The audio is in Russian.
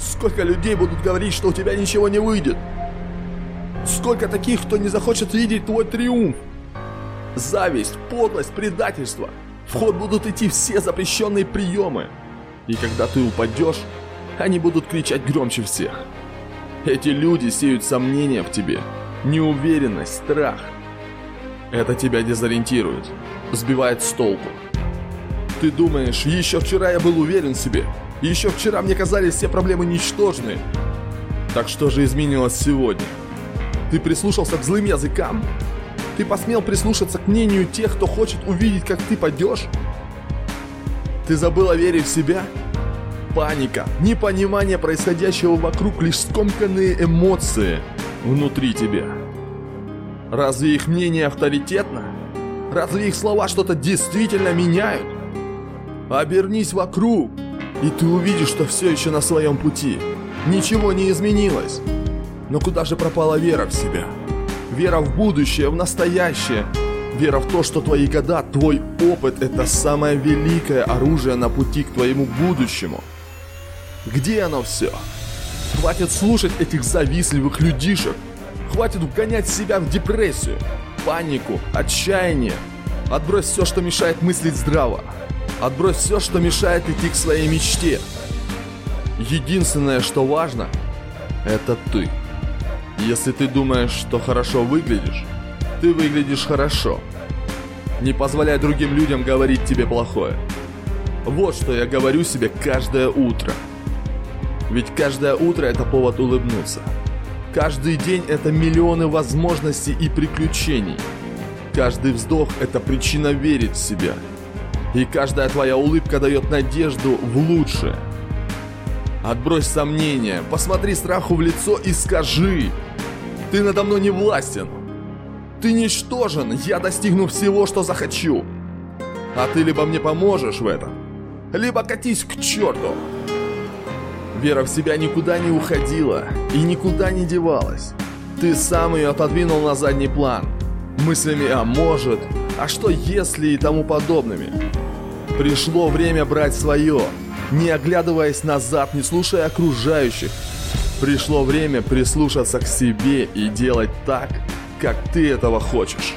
Сколько людей будут говорить, что у тебя ничего не выйдет? Сколько таких, кто не захочет видеть твой триумф? Зависть, подлость, предательство. В ход будут идти все запрещенные приемы. И когда ты упадешь, они будут кричать громче всех. Эти люди сеют сомнения в тебе, неуверенность, страх. Это тебя дезориентирует, сбивает с толку. Ты думаешь, еще вчера я был уверен в себе, еще вчера мне казались все проблемы ничтожны. Так что же изменилось сегодня? Ты прислушался к злым языкам? Ты посмел прислушаться к мнению тех, кто хочет увидеть, как ты падешь? Ты забыл о вере в себя? Паника, непонимание происходящего вокруг, лишь скомканные эмоции внутри тебя. Разве их мнение авторитетно? Разве их слова что-то действительно меняют? Обернись вокруг, и ты увидишь, что все еще на своем пути. Ничего не изменилось. Но куда же пропала вера в себя? Вера в будущее, в настоящее. Вера в то, что твои года, твой опыт – это самое великое оружие на пути к твоему будущему. Где оно все? Хватит слушать этих завистливых людишек. Хватит вгонять себя в депрессию, панику, отчаяние. Отбрось все, что мешает мыслить здраво. Отбрось все, что мешает идти к своей мечте. Единственное, что важно, это ты. Если ты думаешь, что хорошо выглядишь, ты выглядишь хорошо. Не позволяй другим людям говорить тебе плохое. Вот что я говорю себе каждое утро. Ведь каждое утро это повод улыбнуться. Каждый день это миллионы возможностей и приключений. Каждый вздох это причина верить в себя – и каждая твоя улыбка дает надежду в лучшее. Отбрось сомнения, посмотри страху в лицо и скажи Ты надо мной не властен. Ты ничтожен, я достигну всего, что захочу. А ты либо мне поможешь в этом Либо катись к черту Вера в себя никуда не уходила и никуда не девалась. Ты сам ее отодвинул на задний план Мыслями «а может», «а что если» и тому подобными Пришло время брать свое, не оглядываясь назад, не слушая окружающих. Пришло время прислушаться к себе и делать так, как ты этого хочешь.